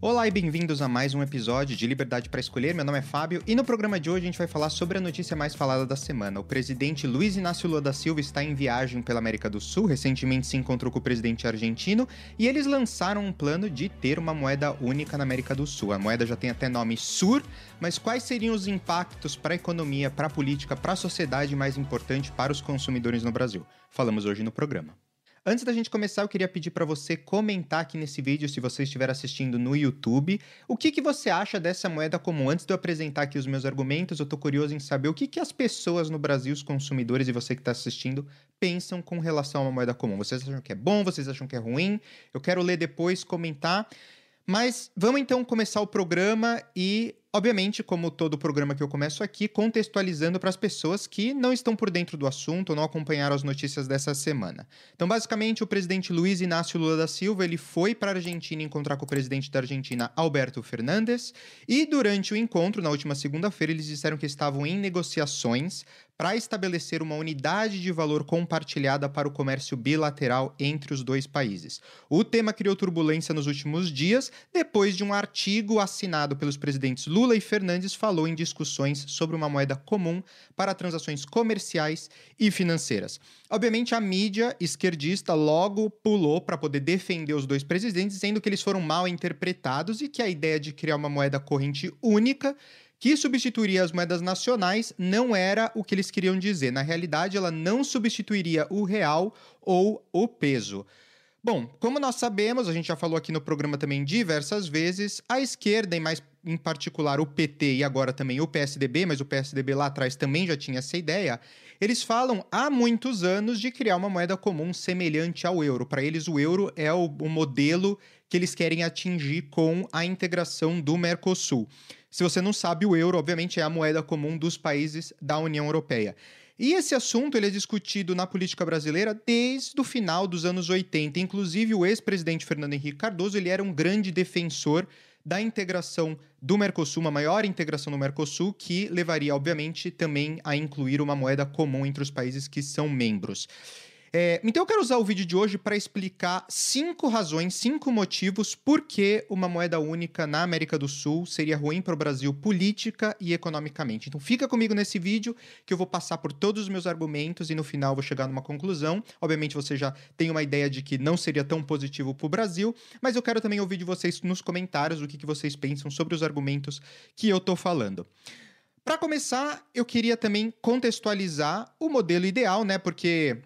Olá e bem-vindos a mais um episódio de Liberdade para Escolher. Meu nome é Fábio e no programa de hoje a gente vai falar sobre a notícia mais falada da semana. O presidente Luiz Inácio Lula da Silva está em viagem pela América do Sul, recentemente se encontrou com o presidente argentino e eles lançaram um plano de ter uma moeda única na América do Sul. A moeda já tem até nome SUR, mas quais seriam os impactos para a economia, para a política, para a sociedade mais importante para os consumidores no Brasil? Falamos hoje no programa. Antes da gente começar, eu queria pedir para você comentar aqui nesse vídeo, se você estiver assistindo no YouTube, o que, que você acha dessa moeda comum. Antes de eu apresentar aqui os meus argumentos, eu tô curioso em saber o que, que as pessoas no Brasil, os consumidores e você que está assistindo, pensam com relação a uma moeda comum. Vocês acham que é bom? Vocês acham que é ruim? Eu quero ler depois, comentar. Mas vamos então começar o programa e Obviamente, como todo programa que eu começo aqui, contextualizando para as pessoas que não estão por dentro do assunto ou não acompanharam as notícias dessa semana. Então, basicamente, o presidente Luiz Inácio Lula da Silva ele foi para a Argentina encontrar com o presidente da Argentina, Alberto Fernandes, e durante o encontro, na última segunda-feira, eles disseram que estavam em negociações para estabelecer uma unidade de valor compartilhada para o comércio bilateral entre os dois países. O tema criou turbulência nos últimos dias, depois de um artigo assinado pelos presidentes Lula Lula e Fernandes falou em discussões sobre uma moeda comum para transações comerciais e financeiras. Obviamente, a mídia esquerdista logo pulou para poder defender os dois presidentes, dizendo que eles foram mal interpretados e que a ideia de criar uma moeda corrente única que substituiria as moedas nacionais não era o que eles queriam dizer. Na realidade, ela não substituiria o real ou o peso. Bom, como nós sabemos, a gente já falou aqui no programa também diversas vezes, a esquerda, e mais em particular o PT e agora também o PSDB, mas o PSDB lá atrás também já tinha essa ideia, eles falam há muitos anos de criar uma moeda comum semelhante ao euro. Para eles, o euro é o, o modelo que eles querem atingir com a integração do Mercosul. Se você não sabe, o euro, obviamente, é a moeda comum dos países da União Europeia. E esse assunto ele é discutido na política brasileira desde o final dos anos 80. Inclusive, o ex-presidente Fernando Henrique Cardoso ele era um grande defensor da integração do Mercosul, uma maior integração no Mercosul, que levaria, obviamente, também a incluir uma moeda comum entre os países que são membros. É, então eu quero usar o vídeo de hoje para explicar cinco razões, cinco motivos por que uma moeda única na América do Sul seria ruim para o Brasil política e economicamente. Então fica comigo nesse vídeo que eu vou passar por todos os meus argumentos e no final vou chegar numa conclusão. Obviamente você já tem uma ideia de que não seria tão positivo para o Brasil, mas eu quero também ouvir de vocês nos comentários o que, que vocês pensam sobre os argumentos que eu estou falando. Para começar, eu queria também contextualizar o modelo ideal, né? Porque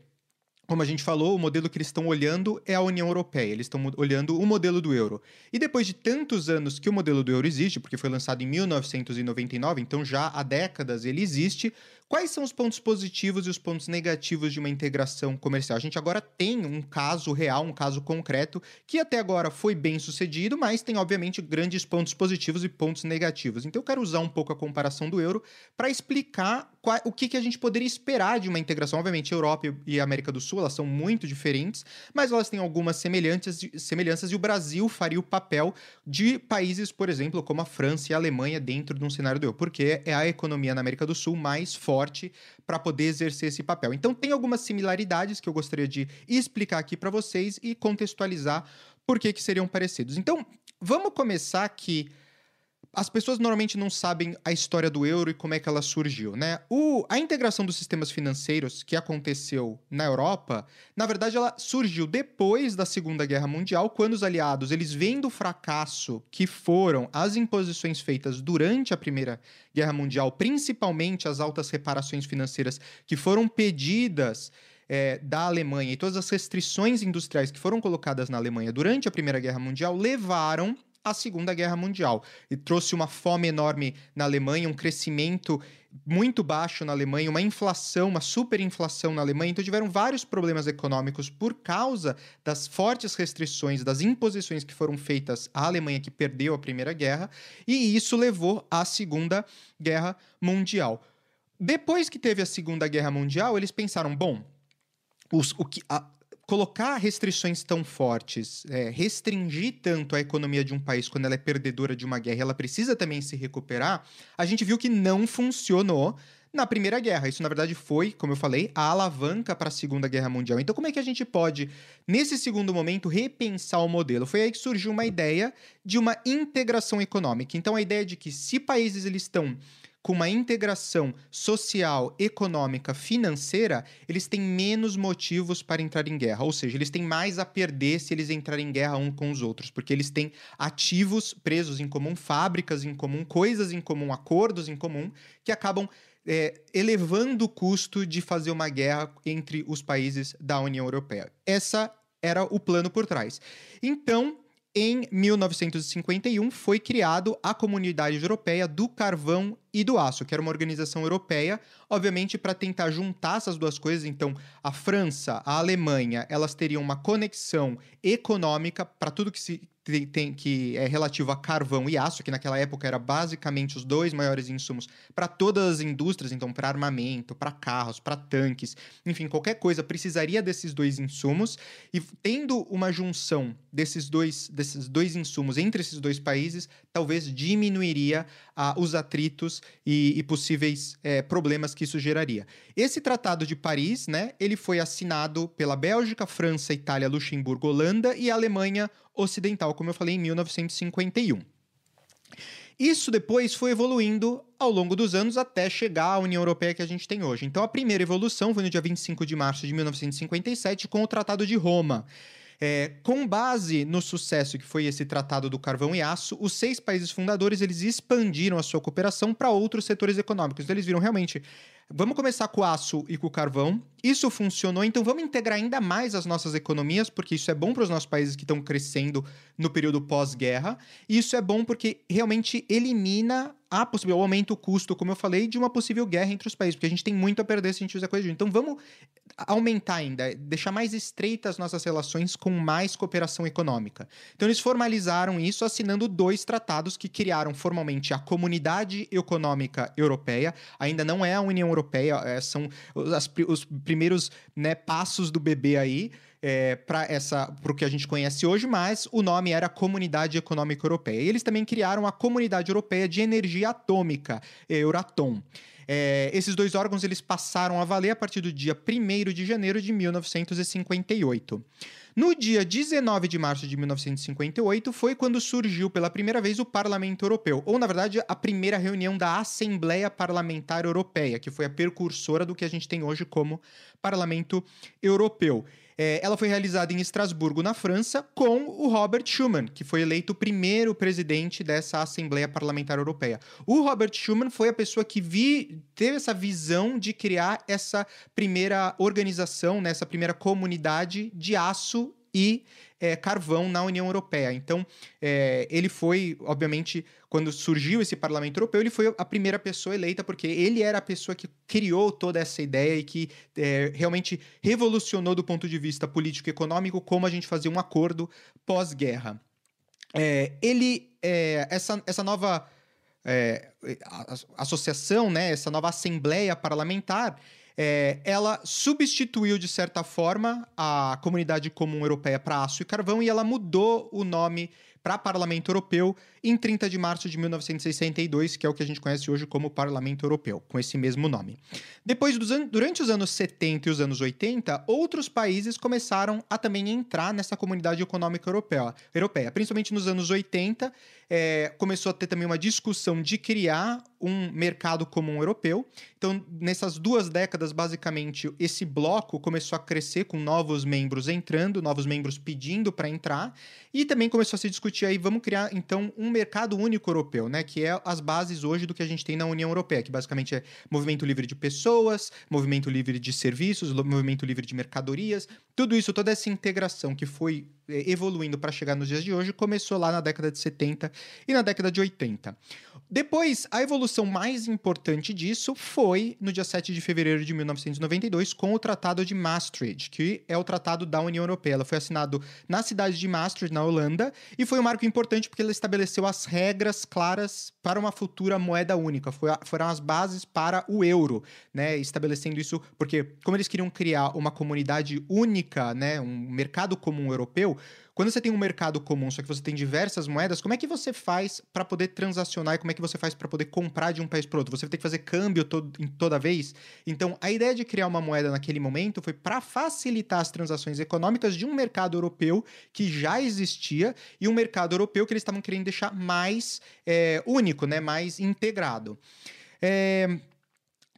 como a gente falou, o modelo que eles estão olhando é a União Europeia, eles estão olhando o modelo do euro. E depois de tantos anos que o modelo do euro existe, porque foi lançado em 1999, então já há décadas ele existe, Quais são os pontos positivos e os pontos negativos de uma integração comercial? A gente agora tem um caso real, um caso concreto, que até agora foi bem sucedido, mas tem, obviamente, grandes pontos positivos e pontos negativos. Então, eu quero usar um pouco a comparação do euro para explicar qual, o que, que a gente poderia esperar de uma integração. Obviamente, Europa e América do Sul elas são muito diferentes, mas elas têm algumas semelhanças, semelhanças e o Brasil faria o papel de países, por exemplo, como a França e a Alemanha dentro de um cenário do euro, porque é a economia na América do Sul mais forte forte para poder exercer esse papel. Então, tem algumas similaridades que eu gostaria de explicar aqui para vocês e contextualizar por que, que seriam parecidos. Então, vamos começar aqui as pessoas normalmente não sabem a história do euro e como é que ela surgiu, né? O, a integração dos sistemas financeiros que aconteceu na Europa, na verdade, ela surgiu depois da Segunda Guerra Mundial, quando os aliados, eles vendo o fracasso que foram as imposições feitas durante a Primeira Guerra Mundial, principalmente as altas reparações financeiras que foram pedidas é, da Alemanha e todas as restrições industriais que foram colocadas na Alemanha durante a Primeira Guerra Mundial levaram a Segunda Guerra Mundial e trouxe uma fome enorme na Alemanha, um crescimento muito baixo na Alemanha, uma inflação, uma superinflação na Alemanha. Então tiveram vários problemas econômicos por causa das fortes restrições, das imposições que foram feitas à Alemanha que perdeu a Primeira Guerra, e isso levou à Segunda Guerra Mundial. Depois que teve a Segunda Guerra Mundial, eles pensaram, bom, os, o que, a, colocar restrições tão fortes, é, restringir tanto a economia de um país quando ela é perdedora de uma guerra, ela precisa também se recuperar, a gente viu que não funcionou na Primeira Guerra. Isso, na verdade, foi, como eu falei, a alavanca para a Segunda Guerra Mundial. Então, como é que a gente pode, nesse segundo momento, repensar o modelo? Foi aí que surgiu uma ideia de uma integração econômica. Então, a ideia de que se países eles estão com uma integração social, econômica, financeira, eles têm menos motivos para entrar em guerra. Ou seja, eles têm mais a perder se eles entrarem em guerra um com os outros, porque eles têm ativos presos em comum, fábricas em comum, coisas em comum, acordos em comum, que acabam é, elevando o custo de fazer uma guerra entre os países da União Europeia. Essa era o plano por trás. Então, em 1951 foi criado a Comunidade Europeia do Carvão e do Aço, que era uma organização europeia, obviamente para tentar juntar essas duas coisas. Então, a França, a Alemanha, elas teriam uma conexão econômica para tudo que se tem, tem, que é relativo a carvão e aço, que naquela época era basicamente os dois maiores insumos para todas as indústrias, então para armamento, para carros, para tanques, enfim, qualquer coisa precisaria desses dois insumos e tendo uma junção desses dois, desses dois insumos entre esses dois países, talvez diminuiria ah, os atritos e, e possíveis é, problemas que isso geraria. Esse Tratado de Paris, né, ele foi assinado pela Bélgica, França, Itália, Luxemburgo, Holanda e Alemanha Ocidental, como eu falei, em 1951. Isso depois foi evoluindo ao longo dos anos até chegar à União Europeia que a gente tem hoje. Então, a primeira evolução foi no dia 25 de março de 1957 com o Tratado de Roma. É, com base no sucesso que foi esse Tratado do Carvão e Aço, os seis países fundadores eles expandiram a sua cooperação para outros setores econômicos. Então, eles viram realmente Vamos começar com o aço e com o carvão. Isso funcionou, então vamos integrar ainda mais as nossas economias, porque isso é bom para os nossos países que estão crescendo no período pós-guerra. Isso é bom porque realmente elimina a possibilidade, aumenta o custo, como eu falei, de uma possível guerra entre os países, porque a gente tem muito a perder se a gente usa coisa de. Então vamos aumentar ainda, deixar mais estreitas as nossas relações com mais cooperação econômica. Então eles formalizaram isso assinando dois tratados que criaram formalmente a Comunidade Econômica Europeia, ainda não é a União Europeia, é, são as, os primeiros né, passos do bebê aí é, para essa para o que a gente conhece hoje, mas o nome era Comunidade Econômica Europeia. E eles também criaram a Comunidade Europeia de Energia Atômica, Euratom. É, esses dois órgãos eles passaram a valer a partir do dia 1 de janeiro de 1958. No dia 19 de março de 1958 foi quando surgiu pela primeira vez o Parlamento Europeu, ou na verdade a primeira reunião da Assembleia Parlamentar Europeia, que foi a precursora do que a gente tem hoje como Parlamento Europeu. É, ela foi realizada em Estrasburgo, na França, com o Robert Schuman, que foi eleito o primeiro presidente dessa Assembleia Parlamentar Europeia. O Robert Schuman foi a pessoa que vi, teve essa visão de criar essa primeira organização, né, essa primeira comunidade de aço e é, carvão na União Europeia. Então, é, ele foi, obviamente, quando surgiu esse Parlamento Europeu, ele foi a primeira pessoa eleita, porque ele era a pessoa que criou toda essa ideia e que é, realmente revolucionou do ponto de vista político econômico como a gente fazia um acordo pós-guerra. Ele, essa, essa nova associação, né, essa nova assembleia parlamentar, é, ela substituiu, de certa forma, a Comunidade Comum Europeia para Aço e Carvão e ela mudou o nome para Parlamento Europeu em 30 de março de 1962, que é o que a gente conhece hoje como Parlamento Europeu, com esse mesmo nome. Depois, durante os anos 70 e os anos 80, outros países começaram a também entrar nessa comunidade econômica europeia, europeia. principalmente nos anos 80, é, começou a ter também uma discussão de criar um mercado comum europeu. Então, nessas duas décadas, basicamente, esse bloco começou a crescer com novos membros entrando, novos membros pedindo para entrar, e também começou a se discutir aí, vamos criar então um mercado único europeu, né? Que é as bases hoje do que a gente tem na União Europeia, que basicamente é movimento livre de pessoas, movimento livre de serviços, movimento livre de mercadorias, tudo isso, toda essa integração que foi evoluindo para chegar nos dias de hoje começou lá na década de 70 e na década de 80. Depois, a evolução mais importante disso foi no dia 7 de fevereiro de 1992 com o Tratado de Maastricht, que é o tratado da União Europeia. Ela foi assinado na cidade de Maastricht, na Holanda, e foi um marco importante porque ele estabeleceu as regras claras para uma futura moeda única. Foi, foram as bases para o euro, né? Estabelecendo isso porque, como eles queriam criar uma comunidade única, né? Um mercado comum europeu, quando você tem um mercado comum, só que você tem diversas moedas, como é que você faz para poder transacionar e como é que você faz para poder comprar de um país para outro? Você ter que fazer câmbio todo, toda vez? Então, a ideia de criar uma moeda naquele momento foi para facilitar as transações econômicas de um mercado europeu que já existia e um mercado europeu que eles estavam querendo deixar mais é, único, né? mais integrado. É,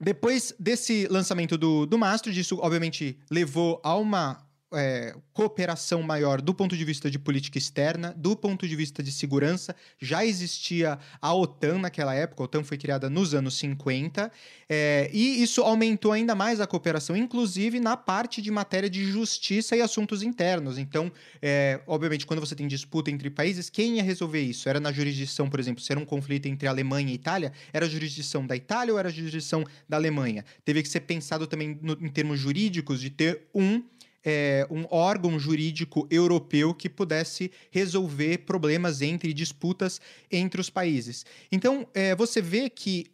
depois desse lançamento do, do Mastro, isso obviamente levou a uma é, cooperação maior do ponto de vista de política externa, do ponto de vista de segurança. Já existia a OTAN naquela época, a OTAN foi criada nos anos 50, é, e isso aumentou ainda mais a cooperação, inclusive na parte de matéria de justiça e assuntos internos. Então, é, obviamente, quando você tem disputa entre países, quem ia resolver isso? Era na jurisdição, por exemplo, se era um conflito entre Alemanha e Itália, era a jurisdição da Itália ou era a jurisdição da Alemanha? Teve que ser pensado também no, em termos jurídicos de ter um é, um órgão jurídico europeu que pudesse resolver problemas entre disputas entre os países. Então, é, você vê que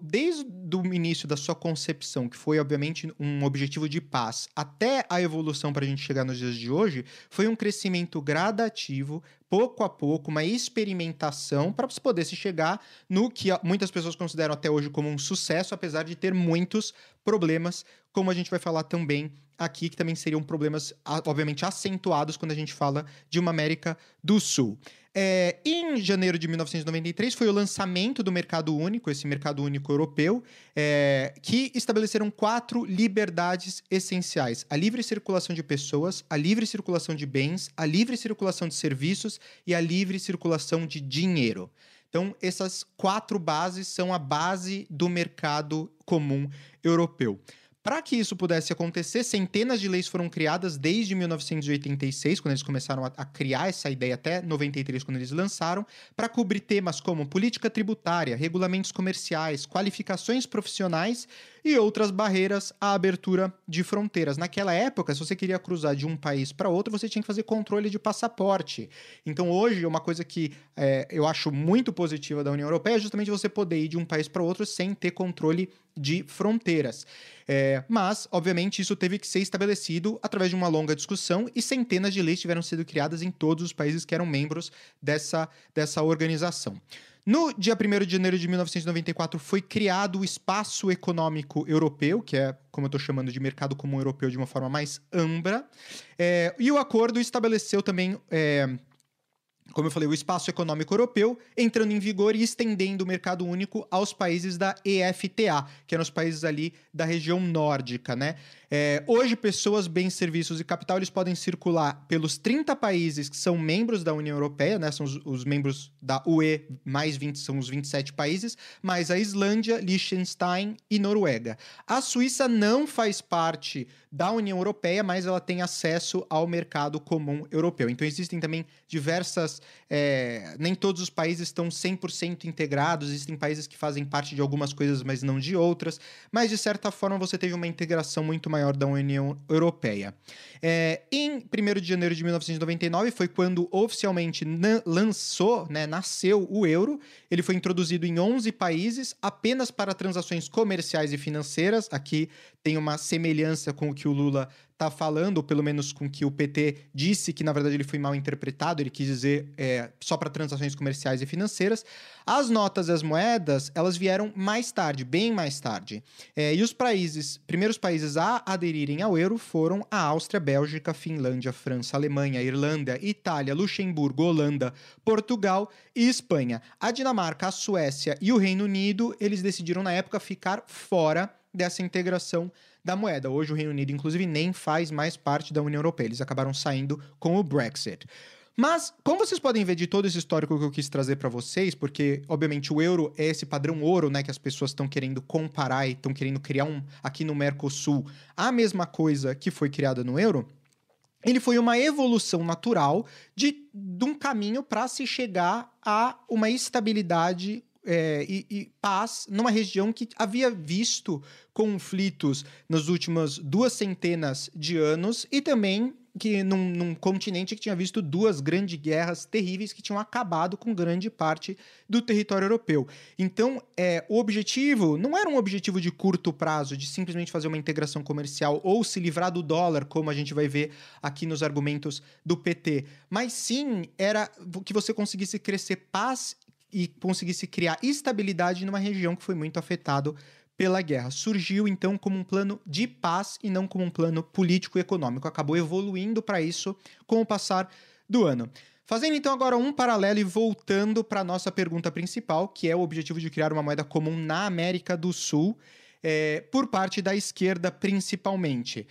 desde o início da sua concepção, que foi obviamente um objetivo de paz, até a evolução para a gente chegar nos dias de hoje, foi um crescimento gradativo, pouco a pouco, uma experimentação para poder se chegar no que muitas pessoas consideram até hoje como um sucesso, apesar de ter muitos problemas, como a gente vai falar também aqui, que também seriam problemas, obviamente, acentuados quando a gente fala de uma América do Sul. É, em janeiro de 1993 foi o lançamento do Mercado Único, esse Mercado Único Europeu, é, que estabeleceram quatro liberdades essenciais: a livre circulação de pessoas, a livre circulação de bens, a livre circulação de serviços e a livre circulação de dinheiro. Então, essas quatro bases são a base do mercado comum europeu. Para que isso pudesse acontecer, centenas de leis foram criadas desde 1986, quando eles começaram a, criar essa ideia, até 93, quando eles lançaram, para cobrir temas como política tributária, regulamentos comerciais, qualificações profissionais e outras barreiras à abertura de fronteiras. Naquela época, se você queria cruzar de um país para outro, você tinha que fazer controle de passaporte. Então, hoje, uma coisa que é, eu acho muito positiva da União Europeia é justamente você poder ir de um país para outro sem ter controle de fronteiras. É, mas, obviamente, isso teve que ser estabelecido através de uma longa discussão e centenas de leis tiveram sido criadas em todos os países que eram membros dessa, dessa organização. No dia 1 de janeiro de 1994 foi criado o Espaço Econômico Europeu, que é, como eu estou chamando de Mercado Comum Europeu de uma forma mais ampla, é, e o acordo estabeleceu também é, como eu falei, o espaço econômico europeu entrando em vigor e estendendo o mercado único aos países da EFTA, que eram os países ali da região nórdica, né? É, hoje, pessoas, bens, serviços e capital eles podem circular pelos 30 países que são membros da União Europeia, né? São os, os, membros da UE, mais 20 são os 27 países, mais a Islândia, Liechtenstein e Noruega. A Suíça não faz parte da União Europeia, mas ela tem acesso ao mercado comum europeu. Então, existem também diversas. É, nem todos os países estão 100% integrados, existem países que fazem parte de algumas coisas, mas não de outras. Mas, de certa forma, você teve uma integração muito maior da União Europeia. É, em 1 de janeiro de 1999 foi quando oficialmente lançou, né, nasceu o euro. Ele foi introduzido em 11 países apenas para transações comerciais e financeiras. Aqui tem uma semelhança com o que o Lula está falando, ou pelo menos com que o PT disse que na verdade ele foi mal interpretado, ele quis dizer é, só para transações comerciais e financeiras. As notas e as moedas, elas vieram mais tarde, bem mais tarde. É, e os países, primeiros países a aderirem ao euro foram a Áustria, Bélgica, Finlândia, França, Alemanha, Irlanda, Itália, Luxemburgo, Holanda, Portugal e Espanha. A Dinamarca, a Suécia e o Reino Unido, eles decidiram na época ficar fora dessa integração da moeda. Hoje o Reino Unido, inclusive, nem faz mais parte da União Europeia. Eles acabaram saindo com o Brexit. Mas, como vocês podem ver de todo esse histórico que eu quis trazer para vocês, porque, obviamente, o euro é esse padrão ouro, né, que as pessoas estão querendo comparar e estão querendo criar um aqui no Mercosul a mesma coisa que foi criada no euro, ele foi uma evolução natural de, de um caminho para se chegar a uma estabilidade é, e, e, paz numa região que havia visto conflitos nas últimas duas centenas de anos e também que num, num, continente que tinha visto duas grandes guerras terríveis que tinham acabado com grande parte do território europeu. Então, é, o objetivo não era um objetivo de curto prazo, de simplesmente fazer uma integração comercial ou se livrar do dólar, como a gente vai ver aqui nos argumentos do PT, mas sim era que você conseguisse crescer paz e conseguisse criar estabilidade numa região que foi muito afetado pela guerra. Surgiu então como um plano de paz e não como um plano político e econômico. Acabou evoluindo para isso com o passar do ano. Fazendo então agora um paralelo e voltando para a nossa pergunta principal, que é o objetivo de criar uma moeda comum na América do Sul, é, por parte da esquerda principalmente.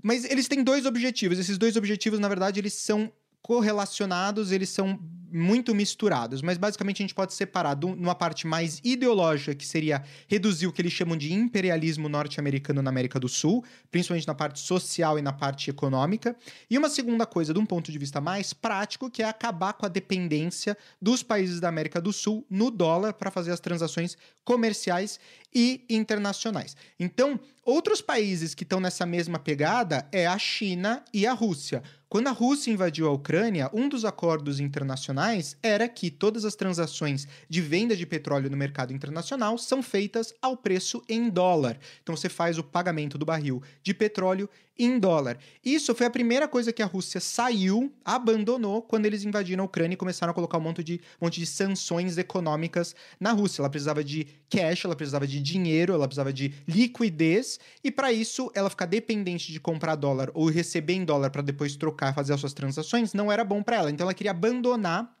Mas eles têm dois objetivos. Esses dois objetivos, na verdade, eles são correlacionados, eles são muito misturados, mas basicamente a gente pode separar numa parte mais ideológica, que seria reduzir o que eles chamam de imperialismo norte-americano na América do Sul, principalmente na parte social e na parte econômica, e uma segunda coisa, de um ponto de vista mais prático, que é acabar com a dependência dos países da América do Sul no dólar para fazer as transações comerciais e internacionais. Então, outros países que estão nessa mesma pegada é a China e a Rússia. Quando a Rússia invadiu a Ucrânia, um dos acordos internacionais era que todas as transações de venda de petróleo no mercado internacional são feitas ao preço em dólar. Então você faz o pagamento do barril de petróleo em dólar. Isso foi a primeira coisa que a Rússia saiu, abandonou quando eles invadiram a Ucrânia e começaram a colocar um monte de, um monte de sanções econômicas na Rússia. Ela precisava de cash, ela precisava de dinheiro, ela precisava de liquidez e para isso ela ficar dependente de comprar dólar ou receber em dólar para depois trocar, fazer as suas transações, não era bom para ela. Então ela queria abandonar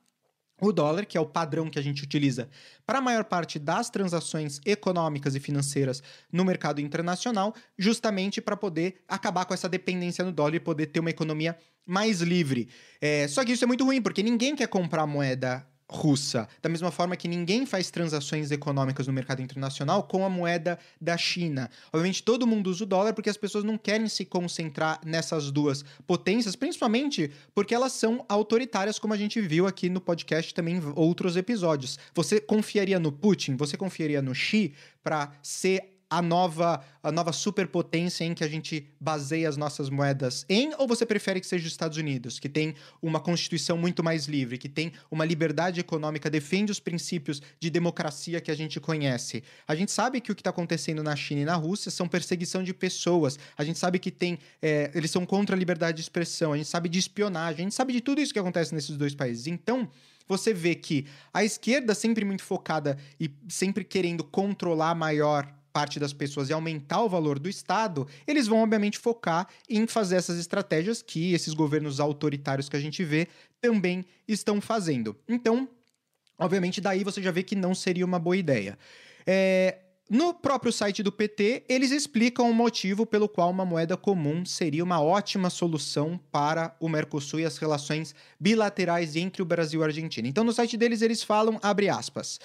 o dólar, que é o padrão que a gente utiliza para a maior parte das transações econômicas e financeiras no mercado internacional, justamente para poder acabar com essa dependência no dólar e poder ter uma economia mais livre. É, só que isso é muito ruim, porque ninguém quer comprar moeda russa. Da mesma forma que ninguém faz transações econômicas no mercado internacional com a moeda da China. Obviamente, todo mundo usa o dólar porque as pessoas não querem se concentrar nessas duas potências, principalmente porque elas são autoritárias, como a gente viu aqui no podcast também em outros episódios. Você confiaria no Putin? Você confiaria no Xi para ser a nova, a nova superpotência em que a gente baseia as nossas moedas em? Ou você prefere que seja os Estados Unidos, que tem uma constituição muito mais livre, que tem uma liberdade econômica, defende os princípios de democracia que a gente conhece? A gente sabe que o que está acontecendo na China e na Rússia são perseguição de pessoas. A gente sabe que tem. É, eles são contra a liberdade de expressão, a gente sabe de espionagem, a gente sabe de tudo isso que acontece nesses dois países. Então você vê que a esquerda sempre muito focada e sempre querendo controlar maior parte das pessoas e aumentar o valor do Estado, eles vão, obviamente, focar em fazer essas estratégias que esses governos autoritários que a gente vê também estão fazendo. Então, obviamente, daí você já vê que não seria uma boa ideia. É, no próprio site do PT, eles explicam o motivo pelo qual uma moeda comum seria uma ótima solução para o Mercosul e as relações bilaterais entre o Brasil e a Argentina. Então, no site deles, eles falam, abre aspas,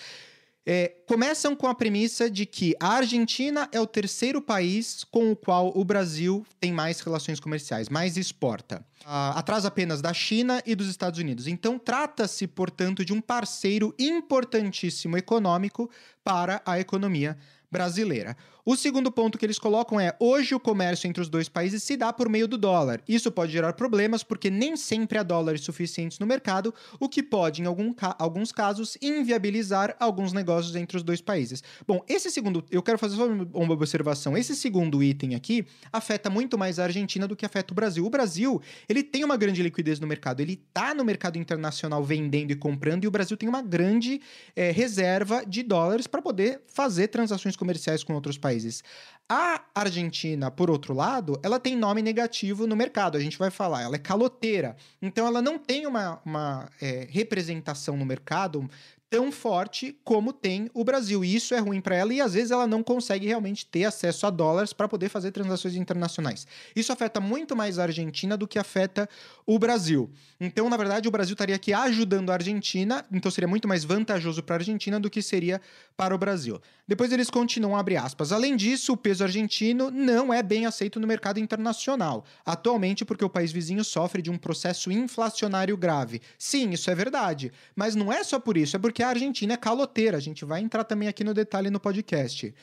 é, começam com a premissa de que a Argentina é o terceiro país com o qual o Brasil tem mais relações comerciais, mais exporta. Uh, atrás apenas da China e dos Estados Unidos. Então, trata-se, portanto, de um parceiro importantíssimo econômico para a economia brasileira. O segundo ponto que eles colocam é: hoje o comércio entre os dois países se dá por meio do dólar. Isso pode gerar problemas porque nem sempre há dólares suficientes no mercado, o que pode, em algum ca alguns casos, inviabilizar alguns negócios entre os dois países. Bom, esse segundo, eu quero fazer só uma observação. Esse segundo item aqui afeta muito mais a Argentina do que afeta o Brasil. O Brasil, ele tem uma grande liquidez no mercado, ele está no mercado internacional vendendo e comprando, e o Brasil tem uma grande é, reserva de dólares para poder fazer transações comerciais com outros países. A Argentina, por outro lado, ela tem nome negativo no mercado, a gente vai falar, ela é caloteira. Então ela não tem uma, uma é, representação no mercado tão forte como tem o Brasil. E isso é ruim para ela e às vezes ela não consegue realmente ter acesso a dólares para poder fazer transações internacionais. Isso afeta muito mais a Argentina do que afeta o Brasil. Então, na verdade, o Brasil estaria aqui ajudando a Argentina, então seria muito mais vantajoso para a Argentina do que seria para o Brasil. Depois eles continuam abre aspas. Além disso, o peso argentino não é bem aceito no mercado internacional, atualmente porque o país vizinho sofre de um processo inflacionário grave. Sim, isso é verdade, mas não é só por isso, é porque a Argentina é caloteira. A gente vai entrar também aqui no detalhe no podcast.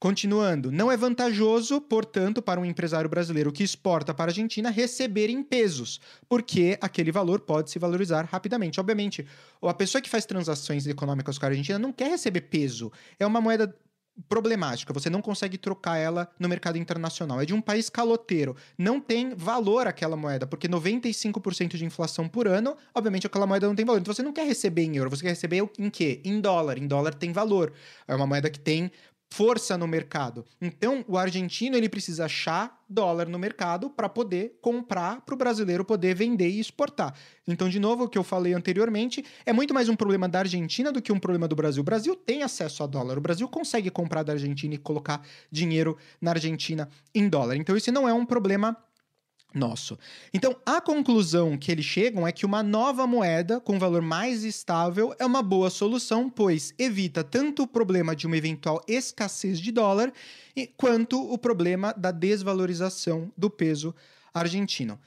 Continuando, não é vantajoso, portanto, para um empresário brasileiro que exporta para a Argentina receber em pesos, porque aquele valor pode se valorizar rapidamente. Obviamente, a pessoa que faz transações econômicas com a Argentina não quer receber peso. É uma moeda problemática, você não consegue trocar ela no mercado internacional. É de um país caloteiro, não tem valor aquela moeda, porque 95% de inflação por ano, obviamente aquela moeda não tem valor. Então você não quer receber em euro, você quer receber em quê? Em dólar. Em dólar tem valor. É uma moeda que tem força no mercado. Então, o argentino ele precisa achar dólar no mercado para poder comprar para o brasileiro poder vender e exportar. Então, de novo, o que eu falei anteriormente é muito mais um problema da Argentina do que um problema do Brasil. O Brasil tem acesso a dólar. O Brasil consegue comprar da Argentina e colocar dinheiro na Argentina em dólar. Então, esse não é um problema nosso. Então, a conclusão que eles chegam é que uma nova moeda com valor mais estável é uma boa solução, pois evita tanto o problema de uma eventual escassez de dólar quanto o problema da desvalorização do peso argentino.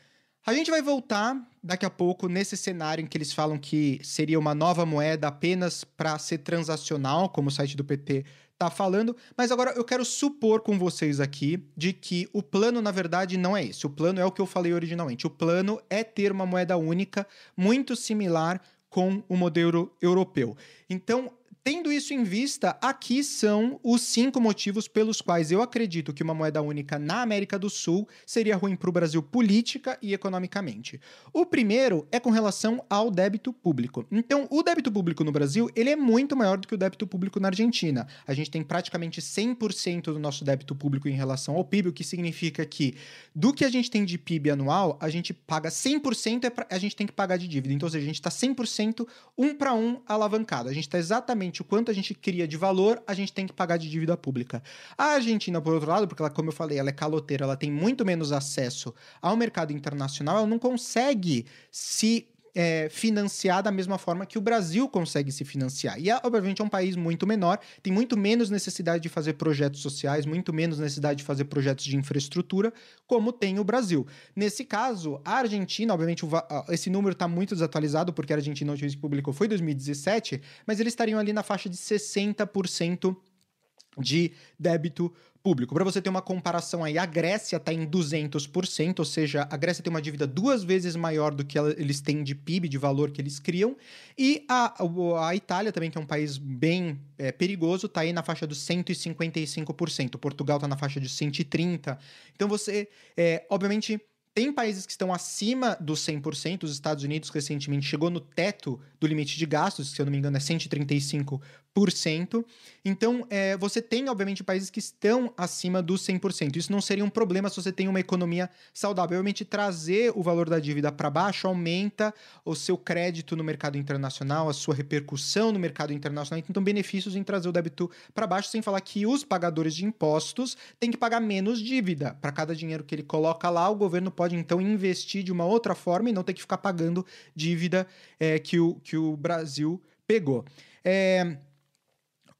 A gente vai voltar daqui a pouco nesse cenário em que eles falam que seria uma nova moeda apenas para ser transacional, como o site do PT tá falando, mas agora eu quero supor com vocês aqui de que o plano, na verdade, não é esse. O plano é o que eu falei originalmente. O plano é ter uma moeda única, muito similar com o modelo europeu. Então, Tendo isso em vista, aqui são os cinco motivos pelos quais eu acredito que uma moeda única na América do Sul seria ruim para o Brasil política e economicamente. O primeiro é com relação ao débito público. Então, o débito público no Brasil ele é muito maior do que o débito público na Argentina. A gente tem praticamente 100% do nosso débito público em relação ao PIB, o que significa que do que a gente tem de PIB anual, a gente paga 100% é a gente tem que pagar de dívida. Então, ou seja, a gente está 100% um para um alavancado. A gente está exatamente o quanto a gente cria de valor, a gente tem que pagar de dívida pública. A Argentina, por outro lado, porque ela, como eu falei, ela é caloteira, ela tem muito menos acesso ao mercado internacional, ela não consegue se é, financiar da mesma forma que o Brasil consegue se financiar. E, obviamente, é um país muito menor, tem muito menos necessidade de fazer projetos sociais, muito menos necessidade de fazer projetos de infraestrutura, como tem o Brasil. Nesse caso, a Argentina, obviamente, esse número está muito desatualizado, porque a Argentina, a última vez que publicou foi 2017, mas eles estariam ali na faixa de 60% de débito público. Para você ter uma comparação aí, a Grécia está em 200%, ou seja, a Grécia tem uma dívida duas vezes maior do que eles têm de PIB, de valor que eles criam, e a, a Itália também, que é um país bem é, perigoso, está aí na faixa dos 155%. Portugal está na faixa de 130%. Então você, é, obviamente tem países que estão acima dos 100%. Os Estados Unidos recentemente chegou no teto do limite de gastos, se eu não me engano é 135%. Então, é, você tem, obviamente, países que estão acima dos 100%. Isso não seria um problema se você tem uma economia saudável. Obviamente, trazer o valor da dívida para baixo aumenta o seu crédito no mercado internacional, a sua repercussão no mercado internacional. Então, benefícios em trazer o débito para baixo, sem falar que os pagadores de impostos têm que pagar menos dívida. Para cada dinheiro que ele coloca lá, o governo pode pode então investir de uma outra forma e não ter que ficar pagando dívida é, que, o, que o Brasil pegou. É,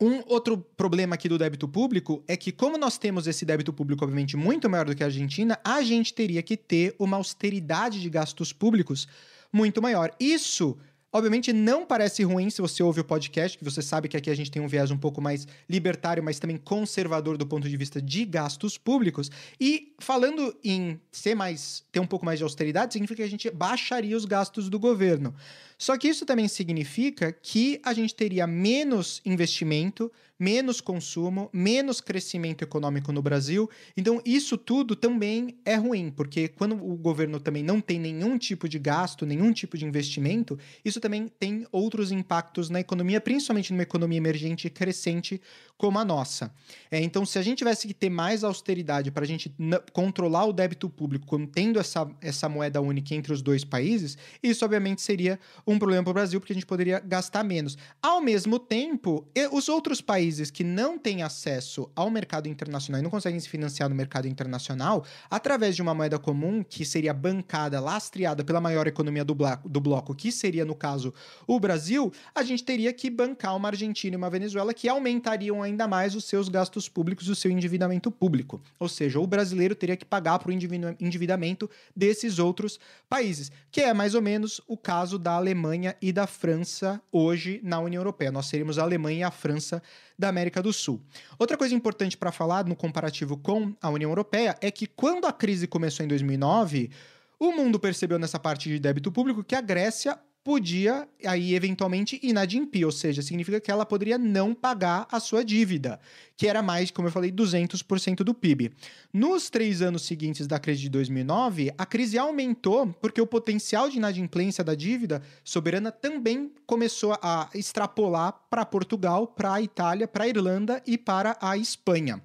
um outro problema aqui do débito público é que, como nós temos esse débito público, obviamente, muito maior do que a Argentina, a gente teria que ter uma austeridade de gastos públicos muito maior. Isso Obviamente não parece ruim se você ouve o podcast, que você sabe que aqui a gente tem um viés um pouco mais libertário, mas também conservador do ponto de vista de gastos públicos. E falando em ser mais ter um pouco mais de austeridade, significa que a gente baixaria os gastos do governo. Só que isso também significa que a gente teria menos investimento, menos consumo, menos crescimento econômico no Brasil. Então, isso tudo também é ruim, porque quando o governo também não tem nenhum tipo de gasto, nenhum tipo de investimento, isso também tem outros impactos na economia, principalmente numa economia emergente e crescente como a nossa. É, então, se a gente tivesse que ter mais austeridade para a gente controlar o débito público, tendo essa, essa moeda única entre os dois países, isso obviamente seria um problema para o Brasil, porque a gente poderia gastar menos. Ao mesmo tempo, os outros países que não têm acesso ao mercado internacional e não conseguem se financiar no mercado internacional, através de uma moeda comum, que seria bancada, lastreada pela maior economia do, bloco, do bloco que seria, no caso, o Brasil, a gente teria que bancar uma Argentina e uma Venezuela que aumentariam ainda mais os seus gastos públicos, o seu endividamento público. Ou seja, o brasileiro teria que pagar o endividamento desses outros países, que é mais ou menos o caso da Alemanha e da França hoje na União Europeia. Nós seríamos a Alemanha e a França da América do Sul. Outra coisa importante para falar no comparativo com a União Europeia é que quando a crise começou em 2009, o mundo percebeu nessa parte de débito público que a Grécia podia aí eventualmente inadimpir, ou seja, significa que ela poderia não pagar a sua dívida, que era mais, como eu falei, 200% do PIB. Nos três anos seguintes da crise de 2009, a crise aumentou porque o potencial de inadimplência da dívida soberana também começou a extrapolar para Portugal, para a Itália, para a Irlanda e para a Espanha.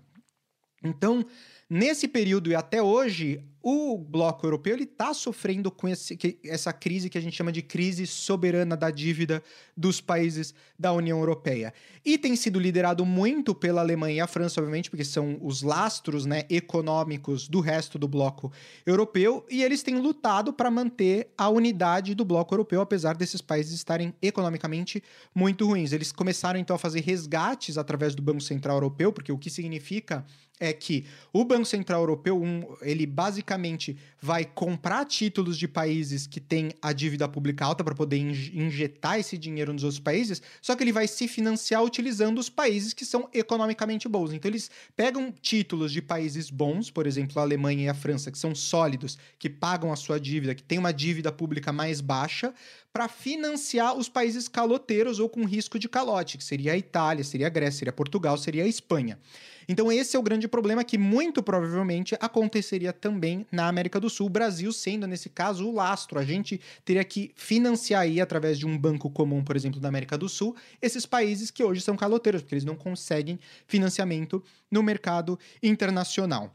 Então, nesse período e até hoje, o bloco europeu está sofrendo com esse, que, essa crise que a gente chama de crise soberana da dívida dos países da União Europeia. E tem sido liderado muito pela Alemanha e a França, obviamente, porque são os lastros né, econômicos do resto do bloco europeu, e eles têm lutado para manter a unidade do bloco europeu, apesar desses países estarem economicamente muito ruins. Eles começaram então a fazer resgates através do Banco Central Europeu, porque o que significa é que o Banco Central Europeu, um, ele basicamente vai comprar títulos de países que têm a dívida pública alta para poder injetar esse dinheiro nos outros países, só que ele vai se financiar utilizando os países que são economicamente bons. Então eles pegam títulos de países bons, por exemplo, a Alemanha e a França, que são sólidos, que pagam a sua dívida, que têm uma dívida pública mais baixa, para financiar os países caloteiros ou com risco de calote, que seria a Itália, seria a Grécia, seria Portugal, seria a Espanha. Então, esse é o grande problema que muito provavelmente aconteceria também na América do Sul, o Brasil sendo, nesse caso, o lastro. A gente teria que financiar aí, através de um banco comum, por exemplo, da América do Sul, esses países que hoje são caloteiros, porque eles não conseguem financiamento no mercado internacional.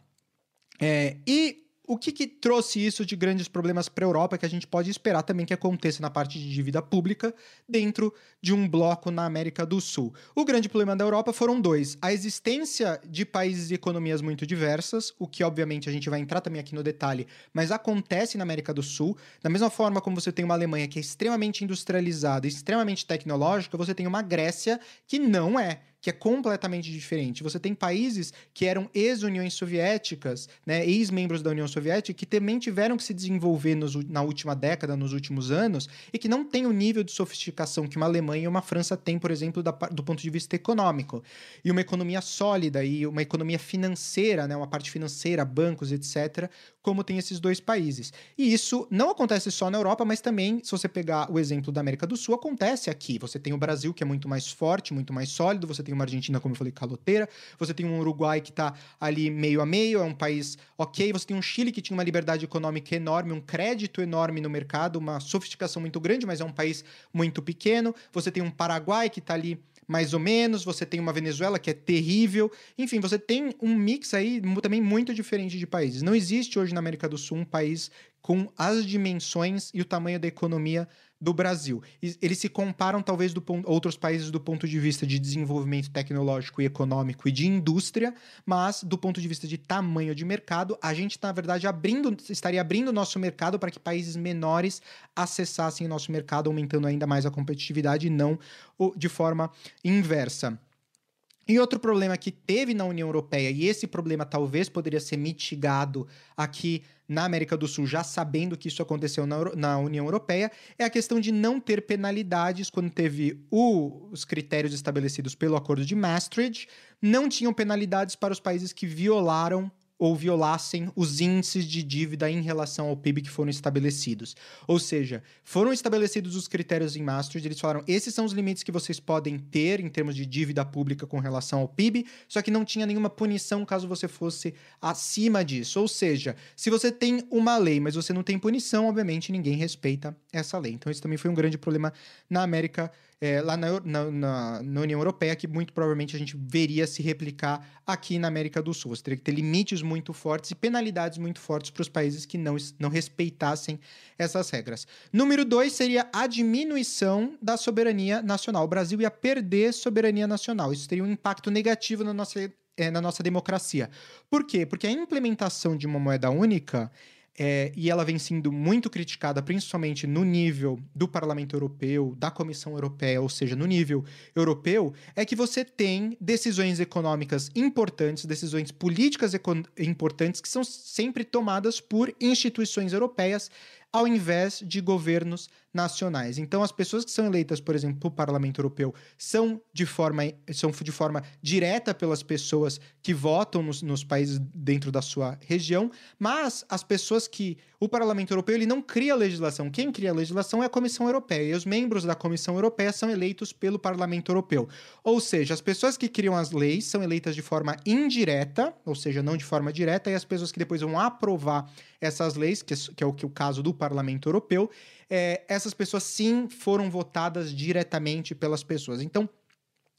É, e o que, que, trouxe isso de grandes problemas para a Europa que a gente pode esperar também que aconteça na parte de dívida pública dentro de um bloco na América do Sul? O grande problema da Europa foram dois: a existência de países e economias muito diversas, o que obviamente a gente vai entrar também aqui no detalhe, mas acontece na América do Sul. Da mesma forma como você tem uma Alemanha que é extremamente industrializada, extremamente tecnológica, você tem uma Grécia que não é que é completamente diferente. Você tem países que eram ex-uniões soviéticas, né, ex-membros da União Soviética, que também tiveram que se desenvolver nos, na última década, nos últimos anos, e que não têm o nível de sofisticação que uma Alemanha e uma França têm, por exemplo, da, do ponto de vista econômico. E uma economia sólida e uma economia financeira, né, uma parte financeira, bancos, etc., como tem esses dois países. E isso não acontece só na Europa, mas também, se você pegar o exemplo da América do Sul, acontece aqui. Você tem o Brasil, que é muito mais forte, muito mais sólido, você tem tem uma Argentina, como eu falei, caloteira, você tem um Uruguai que está ali meio a meio, é um país ok, você tem um Chile que tinha uma liberdade econômica enorme, um crédito enorme no mercado, uma sofisticação muito grande, mas é um país muito pequeno, você tem um Paraguai que está ali mais ou menos, você tem uma Venezuela que é terrível, enfim, você tem um mix aí também muito diferente de países. Não existe hoje na América do Sul um país com as dimensões e o tamanho da economia do Brasil. Eles se comparam, talvez, do ponto, outros países do ponto de vista de desenvolvimento tecnológico e econômico e de indústria, mas do ponto de vista de tamanho de mercado, a gente, na verdade, abrindo, estaria abrindo o nosso mercado para que países menores acessassem nosso mercado, aumentando ainda mais a competitividade e não de forma inversa. E outro problema que teve na União Europeia, e esse problema talvez poderia ser mitigado aqui na América do Sul, já sabendo que isso aconteceu na, na União Europeia, é a questão de não ter penalidades quando teve o, os critérios estabelecidos pelo Acordo de Maastricht, não tinham penalidades para os países que violaram ou violassem os índices de dívida em relação ao PIB que foram estabelecidos. Ou seja, foram estabelecidos os critérios em Maastricht, eles falaram: esses são os limites que vocês podem ter em termos de dívida pública com relação ao PIB, só que não tinha nenhuma punição caso você fosse acima disso. Ou seja, se você tem uma lei, mas você não tem punição, obviamente ninguém respeita essa lei. Então, isso também foi um grande problema na América é, lá na, na, na, União Europeia, que muito provavelmente a gente veria se replicar aqui na América do Sul. Você teria que ter limites muito fortes e penalidades muito fortes para os países que não, não respeitassem essas regras. Número dois seria a diminuição da soberania nacional. O Brasil ia perder soberania nacional. Isso teria um impacto negativo na nossa, é, na nossa democracia. Por quê? Porque a implementação de uma moeda única é, e ela vem sendo muito criticada, principalmente no nível do Parlamento Europeu, da Comissão Europeia, ou seja, no nível europeu, é que você tem decisões econômicas importantes, decisões políticas importantes que são sempre tomadas por instituições europeias ao invés de governos nacionais. Então, as pessoas que são eleitas, por exemplo, para o Parlamento Europeu, são de forma, são de forma direta pelas pessoas que votam nos, nos países dentro da sua região, mas as pessoas que. O Parlamento Europeu ele não cria legislação. Quem cria a legislação é a Comissão Europeia. E os membros da Comissão Europeia são eleitos pelo Parlamento Europeu. Ou seja, as pessoas que criam as leis são eleitas de forma indireta, ou seja, não de forma direta, e as pessoas que depois vão aprovar essas leis, que, que é o que é o caso do Parlamento Europeu, é, essas pessoas sim foram votadas diretamente pelas pessoas. Então,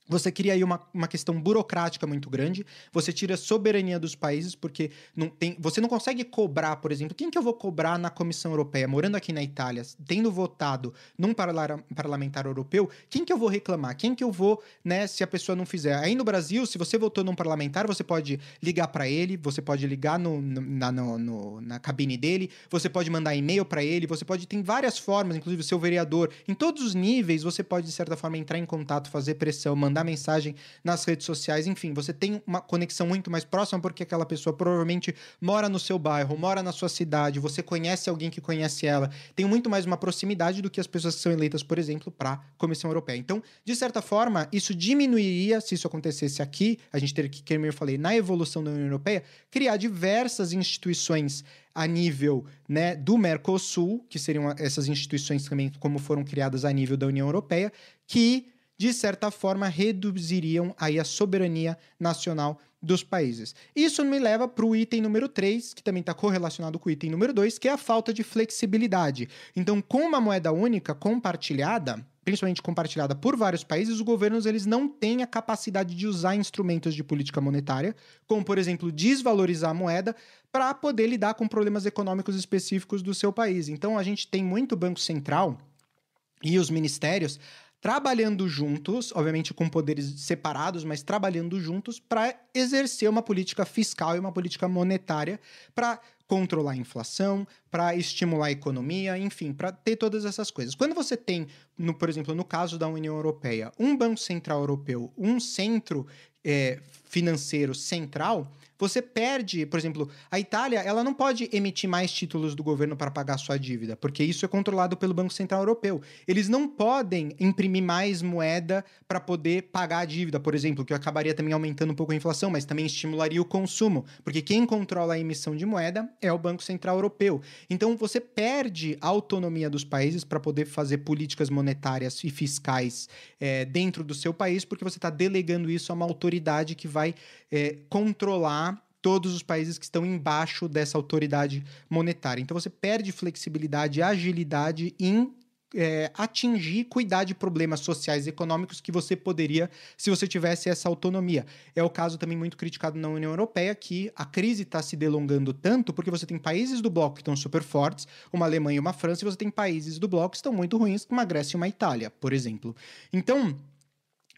você cria aí uma, uma questão burocrática muito grande, você tira a soberania dos países, porque não tem, você não consegue cobrar, por exemplo, quem que eu vou cobrar na Comissão Europeia, morando aqui na Itália, tendo votado num parlamentar europeu, quem que eu vou reclamar? Quem que eu vou, né, se a pessoa não fizer? Aí no Brasil, se você votou num parlamentar, você pode ligar para ele, você pode ligar no, na, no, no, na cabine dele, você pode mandar e-mail para ele, você pode, tem várias formas, inclusive o seu vereador, em todos os níveis, você pode, de certa forma, entrar em contato, fazer pressão, mandar mandar mensagem nas redes sociais, enfim, você tem uma conexão muito mais próxima porque aquela pessoa provavelmente mora no seu bairro, mora na sua cidade, você conhece alguém que conhece ela, tem muito mais uma proximidade do que as pessoas que são eleitas, por exemplo, para a Comissão Europeia. Então, de certa forma, isso diminuiria, se isso acontecesse aqui, a gente teria que, como eu falei, na evolução da União Europeia, criar diversas instituições a nível né, do Mercosul, que seriam essas instituições também como foram criadas a nível da União Europeia, que de certa forma, reduziriam aí a soberania nacional dos países. Isso me leva para o item número 3, que também está correlacionado com o item número 2, que é a falta de flexibilidade. Então, com uma moeda única compartilhada, principalmente compartilhada por vários países, os governos eles não têm a capacidade de usar instrumentos de política monetária, como por exemplo desvalorizar a moeda, para poder lidar com problemas econômicos específicos do seu país. Então a gente tem muito banco central e os ministérios trabalhando juntos, obviamente com poderes separados, mas trabalhando juntos para exercer uma política fiscal e uma política monetária para controlar a inflação, para estimular a economia, enfim, para ter todas essas coisas. Quando você tem, no, por exemplo, no caso da União Europeia, um Banco Central Europeu, um centro é, financeiro central, você perde, por exemplo, a Itália, ela não pode emitir mais títulos do governo para pagar sua dívida, porque isso é controlado pelo Banco Central Europeu. Eles não podem imprimir mais moeda para poder pagar a dívida, por exemplo, que acabaria também aumentando um pouco a inflação, mas também estimularia o consumo, porque quem controla a emissão de moeda é o Banco Central Europeu. Então você perde a autonomia dos países para poder fazer políticas monetárias e fiscais é, dentro do seu país, porque você está delegando isso a uma autoridade que vai é, controlar todos os países que estão embaixo dessa autoridade monetária. Então você perde flexibilidade e agilidade em é, atingir, cuidar de problemas sociais e econômicos que você poderia se você tivesse essa autonomia. É o caso também muito criticado na União Europeia, que a crise está se delongando tanto porque você tem países do bloco que estão super fortes, uma Alemanha e uma França, e você tem países do bloco que estão muito ruins, como a Grécia e uma Itália, por exemplo. Então,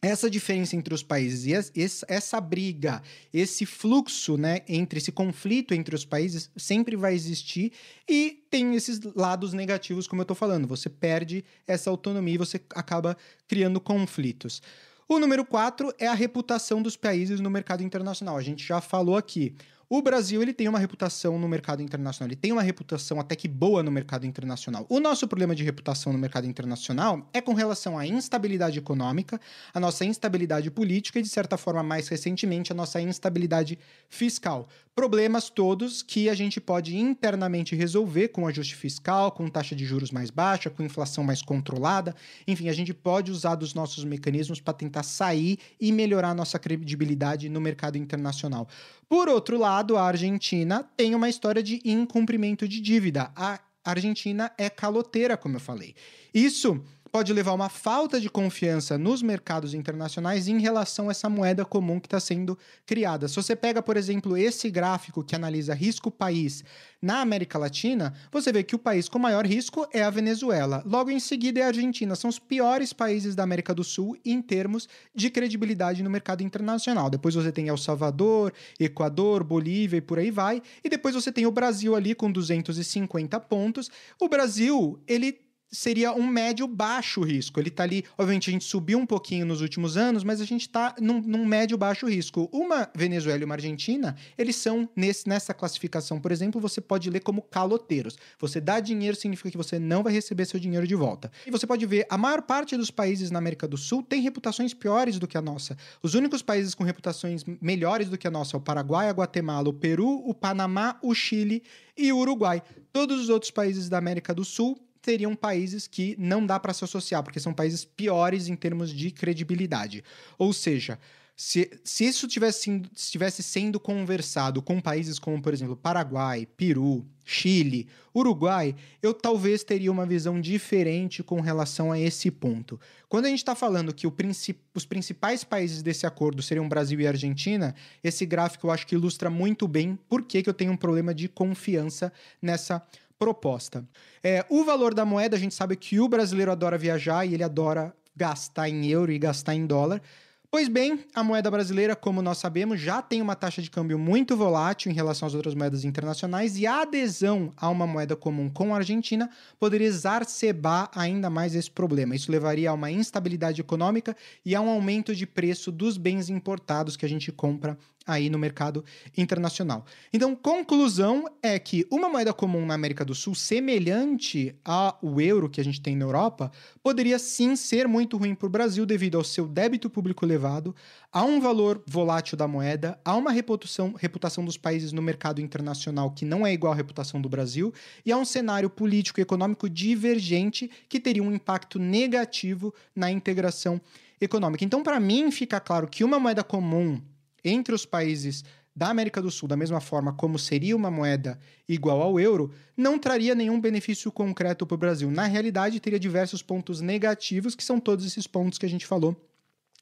essa diferença entre os países e essa briga, esse fluxo, né, entre esse conflito entre os países sempre vai existir e tem esses lados negativos, como eu estou falando. Você perde essa autonomia e você acaba criando conflitos. O número 4 é a reputação dos países no mercado internacional. A gente já falou aqui. O Brasil ele tem uma reputação no mercado internacional, ele tem uma reputação até que boa no mercado internacional. O nosso problema de reputação no mercado internacional é com relação à instabilidade econômica, a nossa instabilidade política e, de certa forma, mais recentemente, a nossa instabilidade fiscal. Problemas todos que a gente pode internamente resolver com ajuste fiscal, com taxa de juros mais baixa, com inflação mais controlada. Enfim, a gente pode usar dos nossos mecanismos para tentar sair e melhorar nossa credibilidade no mercado internacional. Por outro lado, a Argentina tem uma história de incumprimento de dívida. A Argentina é caloteira, como eu falei. Isso pode levar a uma falta de confiança nos mercados internacionais em relação a essa moeda comum que está sendo criada. Se você pega, por exemplo, esse gráfico que analisa risco país na América Latina, você vê que o país com maior risco é a Venezuela. Logo em seguida é a Argentina. São os piores países da América do Sul em termos de credibilidade no mercado internacional. Depois você tem El Salvador, Equador, Bolívia e por aí vai. E depois você tem o Brasil ali com 250 pontos. O Brasil, ele seria um médio baixo risco. Ele está ali, obviamente a gente subiu um pouquinho nos últimos anos, mas a gente está num, num, médio baixo risco. Uma Venezuela e uma Argentina, eles são nesse, nessa classificação, por exemplo, você pode ler como caloteiros. Você dá dinheiro significa que você não vai receber seu dinheiro de volta. E você pode ver, a maior parte dos países na América do Sul tem reputações piores do que a nossa. Os únicos países com reputações melhores do que a nossa é o Paraguai, a Guatemala, o Peru, o Panamá, o Chile e o Uruguai. Todos os outros países da América do Sul seriam países que não dá para se associar, porque são países piores em termos de credibilidade. Ou seja, se, se isso tivesse, estivesse sendo conversado com países como, por exemplo, Paraguai, Peru, Chile, Uruguai, eu talvez teria uma visão diferente com relação a esse ponto. Quando a gente está falando que princip os principais países desse acordo seriam Brasil e Argentina, esse gráfico eu acho que ilustra muito bem por que, que eu tenho um problema de confiança nessa proposta. É, o valor da moeda, a gente sabe que o brasileiro adora viajar e ele adora gastar em euro e gastar em dólar. Pois bem, a moeda brasileira, como nós sabemos, já tem uma taxa de câmbio muito volátil em relação às outras moedas internacionais e a adesão a uma moeda comum com a Argentina poderia exacerbar ainda mais esse problema. Isso levaria a uma instabilidade econômica e a um aumento de preço dos bens importados que a gente compra aí no mercado internacional. Então, conclusão é que uma moeda comum na América do Sul, semelhante ao euro que a gente tem na Europa, poderia sim ser muito ruim para o Brasil devido ao seu débito público elevado, a um valor volátil da moeda, a uma reputação, reputação dos países no mercado internacional que não é igual à reputação do Brasil, e a um cenário político e econômico divergente que teria um impacto negativo na integração econômica. Então, para mim, fica claro que uma moeda comum entre os países da América do Sul, da mesma forma como seria uma moeda igual ao euro, não traria nenhum benefício concreto para o Brasil. Na realidade, teria diversos pontos negativos, que são todos esses pontos que a gente falou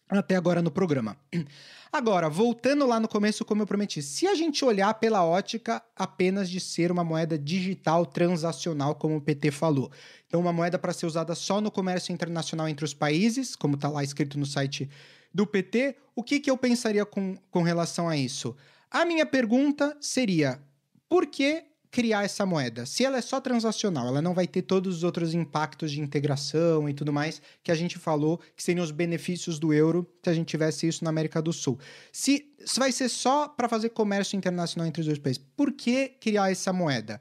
até agora no programa. Agora, voltando lá no começo, como eu prometi, se a gente olhar pela ótica apenas de ser uma moeda digital transacional, como o PT falou, então uma moeda para ser usada só no comércio internacional entre os países, como está lá escrito no site do PT, o que, que eu pensaria com, com relação a isso? A minha pergunta seria: por que criar essa moeda? Se ela é só transacional, ela não vai ter todos os outros impactos de integração e tudo mais que a gente falou, que seriam os benefícios do euro se a gente tivesse isso na América do Sul. Se, se vai ser só para fazer comércio internacional entre os dois países, por que criar essa moeda?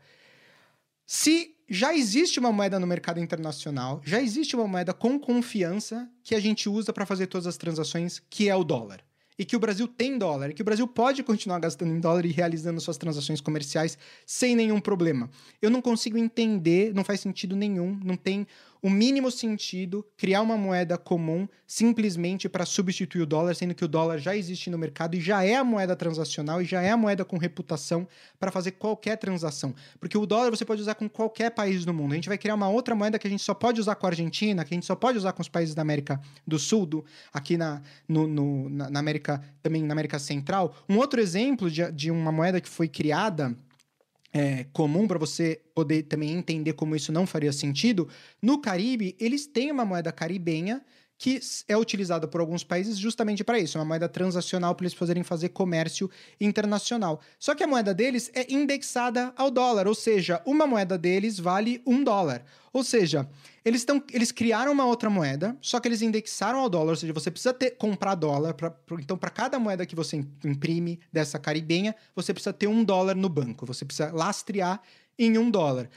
Se já existe uma moeda no mercado internacional, já existe uma moeda com confiança que a gente usa para fazer todas as transações, que é o dólar. E que o Brasil tem dólar, e que o Brasil pode continuar gastando em dólar e realizando suas transações comerciais sem nenhum problema. Eu não consigo entender, não faz sentido nenhum, não tem o mínimo sentido criar uma moeda comum simplesmente para substituir o dólar, sendo que o dólar já existe no mercado e já é a moeda transacional e já é a moeda com reputação para fazer qualquer transação. Porque o dólar você pode usar com qualquer país do mundo. A gente vai criar uma outra moeda que a gente só pode usar com a Argentina, que a gente só pode usar com os países da América do Sul, do, aqui na, no, no, na, América, também na América Central. Um outro exemplo de, de uma moeda que foi criada é, comum para você poder também entender como isso não faria sentido, no Caribe, eles têm uma moeda caribenha que é utilizada por alguns países justamente para isso, uma moeda transacional para eles poderem fazer comércio internacional. Só que a moeda deles é indexada ao dólar, ou seja, uma moeda deles vale um dólar. Ou seja, eles, estão, eles criaram uma outra moeda, só que eles indexaram ao dólar, ou seja, você precisa ter, comprar dólar. Pra, então, para cada moeda que você imprime dessa caribenha, você precisa ter um dólar no banco. Você precisa lastrear em um dólar.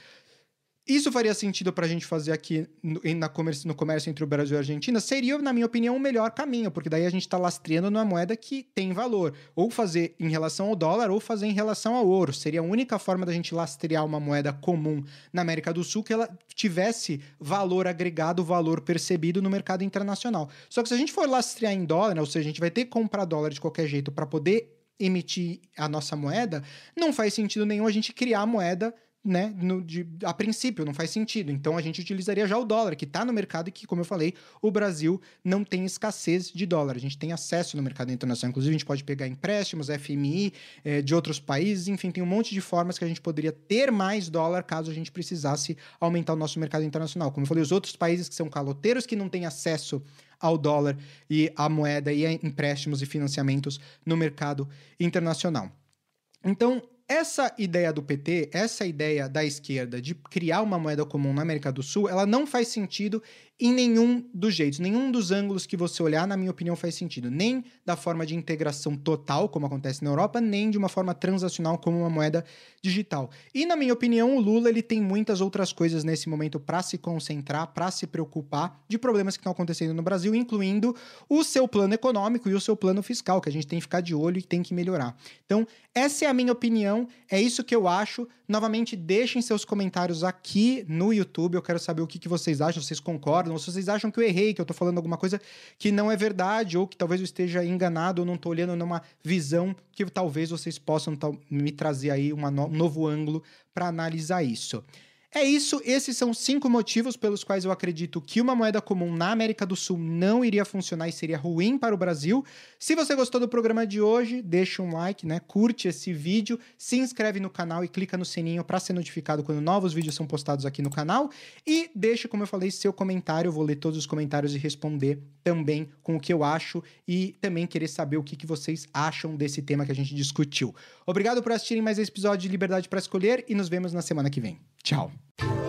Isso faria sentido para a gente fazer aqui no, na comércio, no comércio entre o Brasil e a Argentina? Seria, na minha opinião, o melhor caminho, porque daí a gente está lastreando numa moeda que tem valor. Ou fazer em relação ao dólar, ou fazer em relação ao ouro. Seria a única forma da gente lastrear uma moeda comum na América do Sul que ela tivesse valor agregado, valor percebido no mercado internacional. Só que se a gente for lastrear em dólar, ou seja, a gente vai ter que comprar dólar de qualquer jeito para poder emitir a nossa moeda, não faz sentido nenhum a gente criar a moeda né, no, de, a princípio, não faz sentido. Então a gente utilizaria já o dólar, que está no mercado e que, como eu falei, o Brasil não tem escassez de dólar. A gente tem acesso no mercado internacional. Inclusive, a gente pode pegar empréstimos, FMI, eh, de outros países, enfim, tem um monte de formas que a gente poderia ter mais dólar caso a gente precisasse aumentar o nosso mercado internacional. Como eu falei, os outros países que são caloteiros, que não têm acesso ao dólar e à moeda e a empréstimos e financiamentos no mercado internacional. Então, essa ideia do PT, essa ideia da esquerda de criar uma moeda comum na América do Sul, ela não faz sentido em nenhum dos jeitos, nenhum dos ângulos que você olhar, na minha opinião, faz sentido. Nem da forma de integração total, como acontece na Europa, nem de uma forma transacional, como uma moeda digital. E, na minha opinião, o Lula ele tem muitas outras coisas nesse momento para se concentrar, para se preocupar de problemas que estão acontecendo no Brasil, incluindo o seu plano econômico e o seu plano fiscal, que a gente tem que ficar de olho e tem que melhorar. Então, essa é a minha opinião, é isso que eu acho. Novamente, deixem seus comentários aqui no YouTube. Eu quero saber o que, que vocês acham, vocês concordam, ou se vocês acham que eu errei, que eu tô falando alguma coisa que não é verdade, ou que talvez eu esteja enganado, ou não tô olhando numa visão que talvez vocês possam me trazer aí um novo ângulo para analisar isso. É isso, esses são cinco motivos pelos quais eu acredito que uma moeda comum na América do Sul não iria funcionar e seria ruim para o Brasil. Se você gostou do programa de hoje, deixa um like, né? Curte esse vídeo, se inscreve no canal e clica no sininho para ser notificado quando novos vídeos são postados aqui no canal. E deixa, como eu falei, seu comentário. Eu vou ler todos os comentários e responder também com o que eu acho e também querer saber o que, que vocês acham desse tema que a gente discutiu. Obrigado por assistirem mais esse episódio de Liberdade para Escolher e nos vemos na semana que vem. Tchau! Bye.